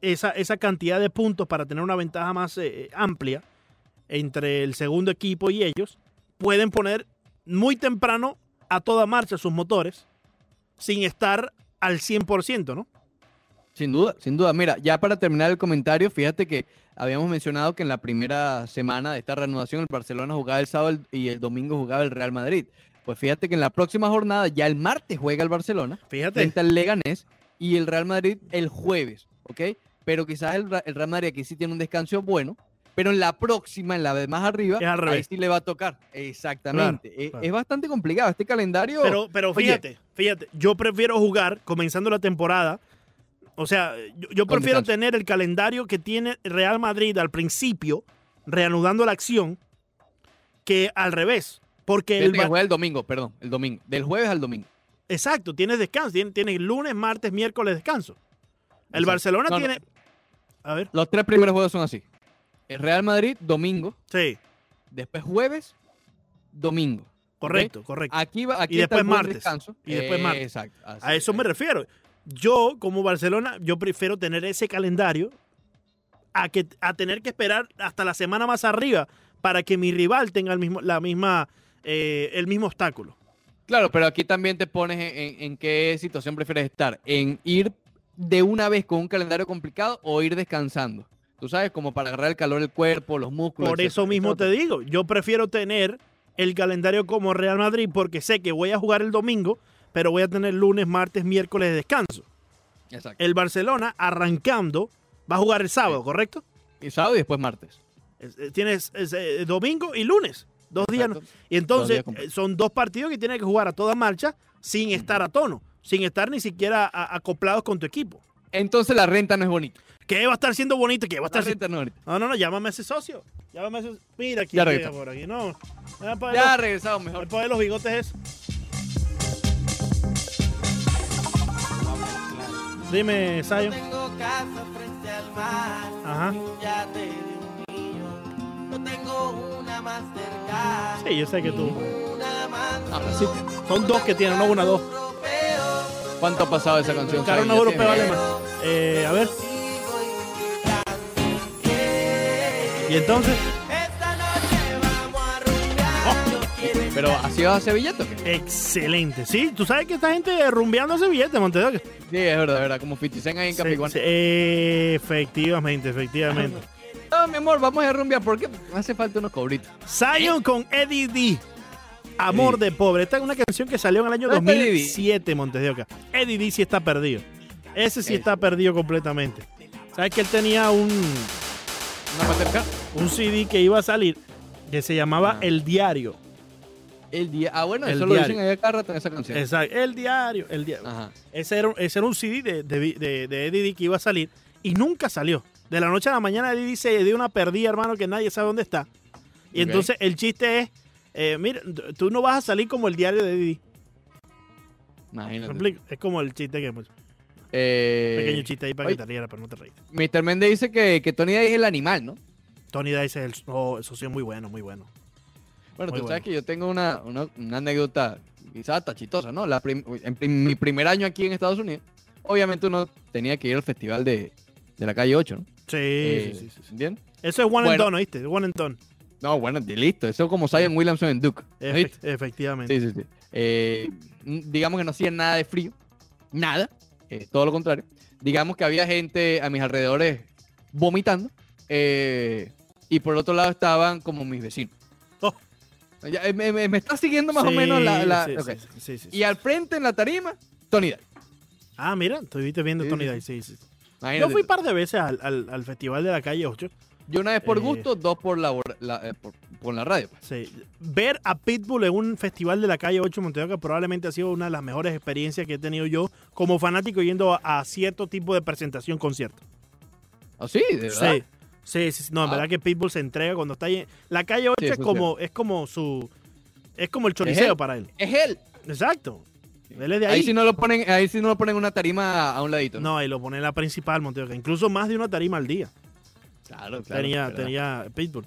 esa, esa cantidad de puntos para tener una ventaja más eh, amplia entre el segundo equipo y ellos, pueden poner muy temprano a toda marcha sus motores sin estar al 100%, ¿no? Sin duda, sin duda. Mira, ya para terminar el comentario, fíjate que habíamos mencionado que en la primera semana de esta reanudación el Barcelona jugaba el sábado y el domingo jugaba el Real Madrid. Pues fíjate que en la próxima jornada, ya el martes juega el Barcelona Fíjate. frente al Leganés y el Real Madrid el jueves, ¿ok? Pero quizás el, Real Madrid aquí sí tiene un descanso bueno, pero en la próxima, en la de más arriba, ahí sí le va a tocar. Exactamente. Es- claro. Es bastante complicado este calendario. Pero, pero Oye. fíjate, fíjate, yo prefiero jugar comenzando la temporada. O sea, yo, prefiero tener el calendario que tiene Real Madrid al principio, reanudando la acción, que al revés. Porque el Fíjate que Bar- juega el domingo, perdón, el domingo. Del jueves al domingo. Exacto, tienes descanso. Tienes, tienes lunes, martes, miércoles descanso. El Exacto. Barcelona No, no. tiene. A ver, Los tres primeros juegos son así. El Real Madrid, domingo. sí, Después jueves, domingo. correcto, correcto. Aquí va, aquí Y después martes. descanso. Y después martes. Exacto. así A eso es. me refiero. Yo, como Barcelona, yo prefiero tener ese calendario a, que, a tener que esperar hasta la semana más arriba para que mi rival tenga el mismo, la misma, eh, el mismo obstáculo. Claro, pero aquí también te pones en, en- en qué situación prefieres estar. En ir de una vez con un calendario complicado o ir descansando. Tú sabes, como para agarrar el calor del cuerpo, los músculos. Por etcétera. eso mismo te digo, yo prefiero tener el calendario como Real Madrid porque sé que voy a jugar el domingo, pero voy a tener lunes, martes, miércoles de descanso. Exacto. El Barcelona arrancando va a jugar el sábado, ¿correcto? Y sábado y después martes. Es- eh, Tienes es, eh, domingo y lunes, dos días. Y entonces días eh, son dos partidos que tienes que jugar a toda marcha sin estar a tono, sin estar ni siquiera a- acoplados con tu equipo. Entonces la renta no es bonita. Que va a estar siendo bonito, que va a estar si- renta no. No, no, no, llámame a ese socio. Llámame a ese. Mira aquí, Ya por aquí. No. Ya los- regresamos mejor. voy a poner los bigotes esos. Dime, Sayo. tengo casa frente al mar, Ajá. ni un yate de un millón. No tengo una Mastercard, Sí, yo sé que tú. una mansión Ahora sí. Son dos que tienen, no una, dos. ¿Cuánto ha pasado esa canción? Una Ya europeo tiene- alemán. Eh, a ver. Y entonces, Pero así vas a Sevilleta o qué? excelente. Sí, tú sabes que esta gente rumbeando ese billete, Montevideo. Sí, es verdad, es verdad. Como 50 ahí en Sí, Capiguán. sí, efectivamente, efectivamente. No, mi amor, vamos a rumbear porque hace falta unos cobritos. Zion con Eddie D. Amor Sí. de pobre. Esta es una canción que salió en el año ¿Dónde está Eddie D? 2007, Montes de Oca. Eddie D sí está perdido. Ese sí está perdido completamente. ¿Sabes que él tenía un, Una Mastercard. un CD que iba a salir que se llamaba Ah. El Diario? El día. Ah, bueno, El eso lo dicen allá cada rato en esa canción. Exacto. El Diario. El Diario. Ajá. Ese era, ese era un CD de, de, de- de Eddie D que iba a salir y nunca salió. De la noche a la mañana Eddie D se dio una perdida, hermano, que nadie sabe dónde está. Y entonces el chiste es Eh, mira, tú no vas a salir como el diario de Didi. ¿Me Imagínate. Es como el chiste que... pues, Eh, pequeño chiste ahí para oye. que te rieras, pero no te reíste. Mr. Méndez dice que, que Tony Dice es el animal, ¿no? Tony Dice es el oh, el socio muy bueno, muy bueno. Bueno, Muy tú bueno. sabes que yo tengo una, una, una anécdota quizás hasta chistosa, ¿no? La prim- en prim- mi primer año aquí en Estados Unidos, obviamente uno tenía que ir al festival de, de la calle 8, ¿no? Sí, Eh, sí, sí, sí. Eso es one and Bueno. done, ¿oíste? One and done. No, bueno, listo. Eso es como Zion Williamson en Duke. Efectivamente. Sí, sí, sí. Eh, digamos que no hacía nada de frío. Nada. eh, todo lo contrario. Digamos que había gente a mis alrededores vomitando. eh, y por otro lado estaban como mis vecinos. Ya, eh, me, está siguiendo más o menos la... sí, sí. Y al frente en la tarima, Tony Dice. Ah, mira, estuviste viendo Tony sí, Dice, sí, sí. Yo fui un par de veces al, al- al festival de la calle 8. Yo una vez por Eh. gusto, dos por la, la- eh, por, por la radio. pues. Sí. Ver a Pitbull en un festival de la calle 8 en Montevideo, que probablemente ha sido una de las mejores experiencias que he tenido yo como fanático yendo a, a cierto tipo de presentación, concierto. ¿Ah, sí? ¿De verdad? Sí. Sí, sí, sí. No, en Ah. verdad que Pitbull se entrega cuando está ahí. en- La calle 8 Sí, es como es como su es como el choriceo para él. Es él. Exacto. Él es de Ahí, ahí. sí no lo ponen, ahí sí no lo ponen una tarima a, un ladito. No, ahí lo pone en la principal Montevideo, incluso más de una tarima al día. Claro, claro. tenía, tenía Pitbull.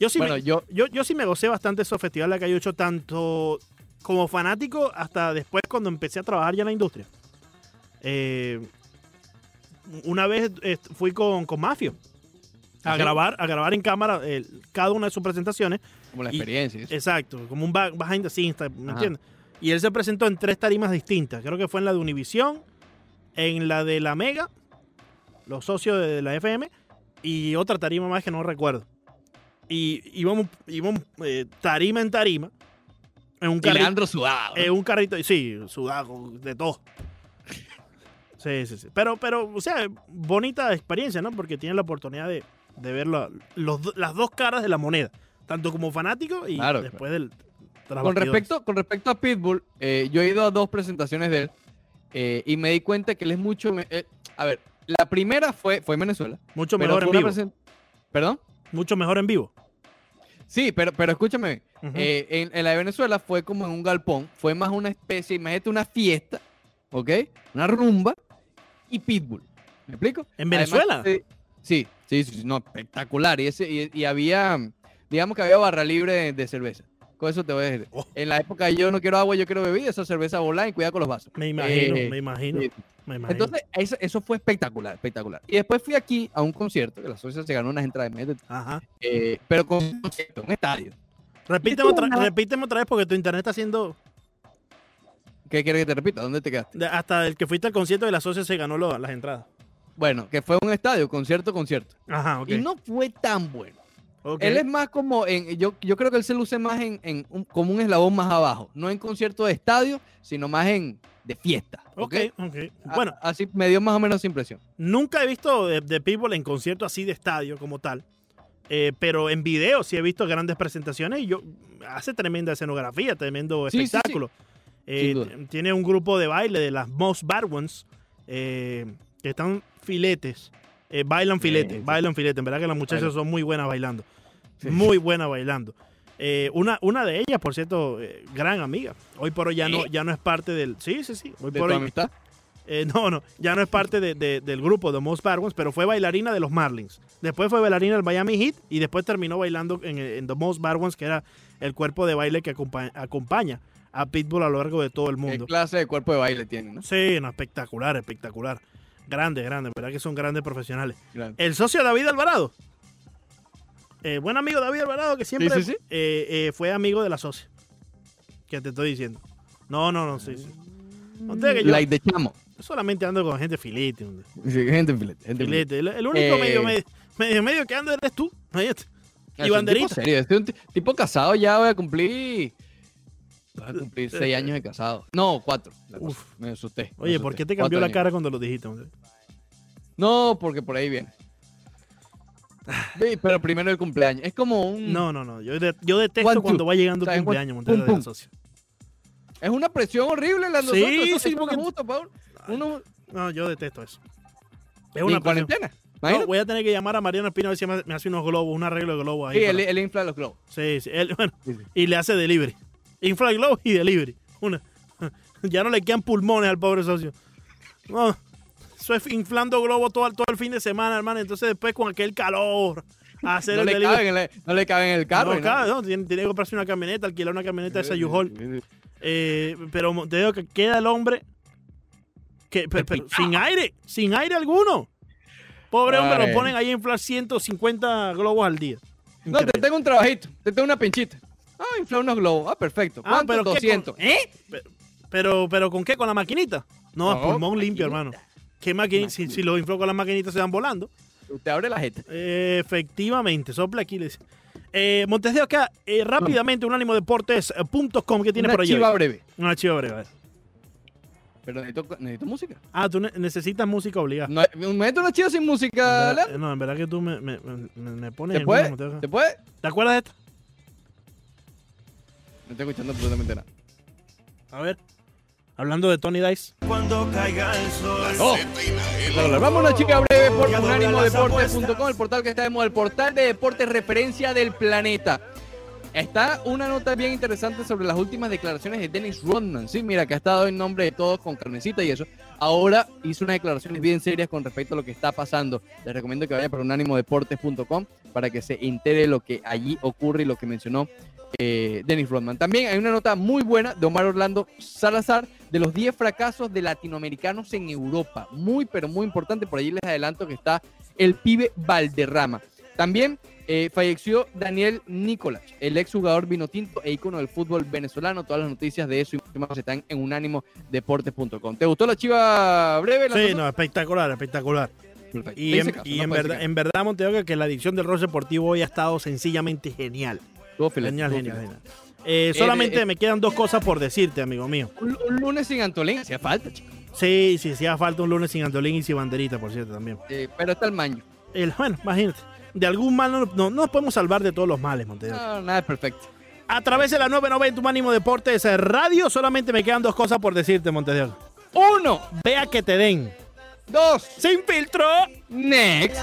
Yo sí, Bueno, me, yo, yo, yo sí me gocé bastante esos festivales de la calle 8, tanto como fanático hasta después cuando empecé a trabajar ya en la industria. Eh, una vez eh, fui con, con Mafio a ¿Ah, sí? grabar, a grabar en cámara eh, cada una de sus presentaciones. como la y- experiencia. eso. Exacto, como un behind the scenes, ¿me entiendes? Y él se presentó en tres tarimas distintas. Creo que fue en la de Univision, en la de la Mega, los socios de la FM, y otra tarima más que no recuerdo. Y íbamos, íbamos eh, tarima en tarima, en un Y carrito. Leandro sudado. En un carrito, sí, sudado, de todo. *laughs* Sí, sí, sí. Pero, pero, o sea, bonita experiencia, ¿no? Porque tienes la oportunidad de, de ver la- los do- las dos caras de la moneda, tanto como fanático y Claro, después del. tras con, respecto, con respecto a Pitbull, eh, yo he ido a dos presentaciones de él eh, y me di cuenta que él es mucho... me- eh, a ver, la primera fue, fue en Venezuela. Mucho mejor en vivo. ¿Perdón? Mucho mejor en vivo. Sí, pero, pero escúchame, eh, en, en la de Venezuela fue como en un galpón, fue más una especie, imagínate una fiesta, ¿ok? Una rumba y Pitbull. ¿Me explico? ¿En Además, Venezuela? eh, sí, sí, sí, no, espectacular. Y, ese, y, y había, digamos que había barra libre de, de cerveza. Con eso te voy a decir. Oh. En la época yo no quiero agua, yo quiero bebida, esa cerveza volada y cuidado con los vasos. me imagino, eh, me imagino, sí. me imagino. Entonces, eso, eso fue espectacular, espectacular. Y después fui aquí a un concierto, que la socia se ganó unas entradas, imagínate, Ajá. eh, pero con un concierto, un estadio. Repíteme otra, una- repíteme otra vez porque tu internet está haciendo. ¿Qué quieres que te repita? ¿Dónde te quedaste? de- Hasta el que fuiste al concierto de la socia se ganó lo- las entradas. Bueno, que fue un estadio, concierto, concierto. Ajá, ok. Y no fue tan bueno. Él es más como en, yo, yo creo que él se luce más en, en un- como un eslabón más abajo, no en concierto de estadio, sino más en de fiesta. Ok, ¿ok? A- Bueno, así me dio más o menos esa impresión. Nunca he visto de, de People en concierto así de estadio como tal. Eh, pero en video sí he visto grandes presentaciones y yo hace tremenda escenografía, tremendo Sí, sí, sí. espectáculo. Eh, tiene un grupo de baile de las Most Bad Ones eh, que están filetes. eh, bailan filete, sí. bailan filete. En verdad que las muchachas son muy buenas bailando. Sí. Muy buenas bailando. Eh, una, una de ellas, por cierto, eh, gran amiga. Hoy por hoy ya no, ya no es parte del. Sí, sí, sí. Hoy De por tu hoy, amistad. eh, no, no, ya no es parte de- de- del grupo de Most Bad Ones, pero fue bailarina de los Marlins. Después fue bailarina del Miami Heat y después terminó bailando en, en The Most Bad Ones, que era el cuerpo de baile que acompa- acompaña a Pitbull a lo largo de todo el ¿Qué mundo. clase de cuerpo de baile tiene, no? Sí, no, espectacular, espectacular. Grande, grande, verdad que son grandes profesionales. Grande. El socio David Alvarado. Eh, buen amigo David Alvarado, que siempre sí, sí. eh, eh, fue amigo de la socia. Que te estoy diciendo. No, no, no, sí, sí. Que yo Like de chamo. solamente ando con gente filete. hombre. Sí, gente en filete. gente filete. Filete. El, el único Eh, medio, medio, medio, medio que ando eres tú. *laughs* Y banderita. Tipo serio, un ti- tipo casado ya voy a cumplir. A cumplir seis *laughs* años de casado. No, cuatro. Uf. Me asusté. me Oye, ¿por qué te cambió la años. cara cuando lo dijiste? hombre? No, porque por ahí viene. *laughs* Sí, pero primero el cumpleaños. Es como un. No, no, no. Yo, de- yo detesto One, cuando va llegando el cumpleaños, Pum, Montero, de la pum. socia. Es una presión horrible la de Sí, nosotros. Sí, eso porque- justo, Paul. Uno, No, yo detesto eso. Es ¿Y una cuarentena. No, voy a tener que llamar a Mariano Espino a ver si me, me hace unos globos, un arreglo de globos ahí. Sí, para- él, él infla los globos. Sí, sí, él- *laughs* bueno, Sí, sí. y le hace delivery. Infla globo y delivery. Una. *laughs* Ya no le quedan pulmones al pobre socio. No, eso es inflando globos todo, todo el fin de semana, hermano. Entonces después con aquel calor, hacer No el le, caben no le caben en el carro. no, cabe, no, tiene, tiene que comprarse una camioneta, alquilar una camioneta de esa U-Haul. Eh, pero te digo que queda el hombre que, pero sin aire, sin aire alguno. Pobre hombre, lo ponen ahí a inflar 150 globos al día. No, te tengo un trabajito. Te tengo una pinchita. Ah, infla unos globos. Ah, perfecto. Ah, pero ¿qué 200. con- ¿Eh? Pero, pero ¿con qué? ¿Con la maquinita? No, No, pulmón limpio, hermano. ¿Qué maquinita? Si, si los infló con las maquinitas se van volando. Usted abre la jeta. efectivamente, sopla aquí. les- Eh, Montes de acá, eh, rápidamente, unánimodeportes.com que tiene Una por allí. chiva hoy? breve. Una chiva breve. a ver. Pero necesito, necesito música. Ah, tú ne- necesitas música obligada. No, me meto una chiva sin música, En Leo. verdad- no, en verdad que tú me, me, me- me pones ¿Te puede? una. ¿Te puede? ¿Te acuerdas de esto? No estoy escuchando absolutamente nada. A ver. Hablando de Tony Dice. Cuando caiga el sol. Oh. Vamos a una chica breve por unánimodeportes.com, el portal que está de moda, el portal de deportes referencia del planeta. Está una nota bien interesante sobre las últimas declaraciones de Dennis Rodman. Sí, mira, que ha estado en nombre de todos con carnecita y eso. Ahora hizo unas declaraciones bien serias con respecto a lo que está pasando. Les recomiendo que vayan para unánimodeportes.com para que se entere lo que allí ocurre y lo que mencionó eh, Dennis Rodman. También hay una nota muy buena de Omar Orlando Salazar de los 10 fracasos de latinoamericanos en Europa. Muy, pero muy importante. Por allí les adelanto que está el pibe Valderrama. También eh, falleció Daniel Nicolás, el exjugador vinotinto e ícono del fútbol venezolano. Todas las noticias de eso y más están en unánimodeportes.com. ¿Te gustó la chiva breve? Sí, Lanzoso? no, espectacular, espectacular. Perfecto. Y en, hice caso, y no en puede verdad, en verdad, Montevideo, que la edición del Rol Deportivo hoy ha estado sencillamente genial. filete, Genial, genial. Eh, solamente eh, me quedan dos cosas por decirte, amigo mío. Un, un lunes sin Antolín, hacía falta, chico. Sí, sí, sí, hace falta un lunes sin Antolín y sin banderita, por cierto, también. Eh, pero está el maño. El- bueno, imagínate. De algún mal no, no- no nos podemos salvar de todos los males, Montevideo. No, nada es perfecto. A través de la 990 Humánimo Deportes Radio, solamente me quedan dos cosas por decirte, Montevideo. Uno, Vea que te den. Dos, Sin filtro. next.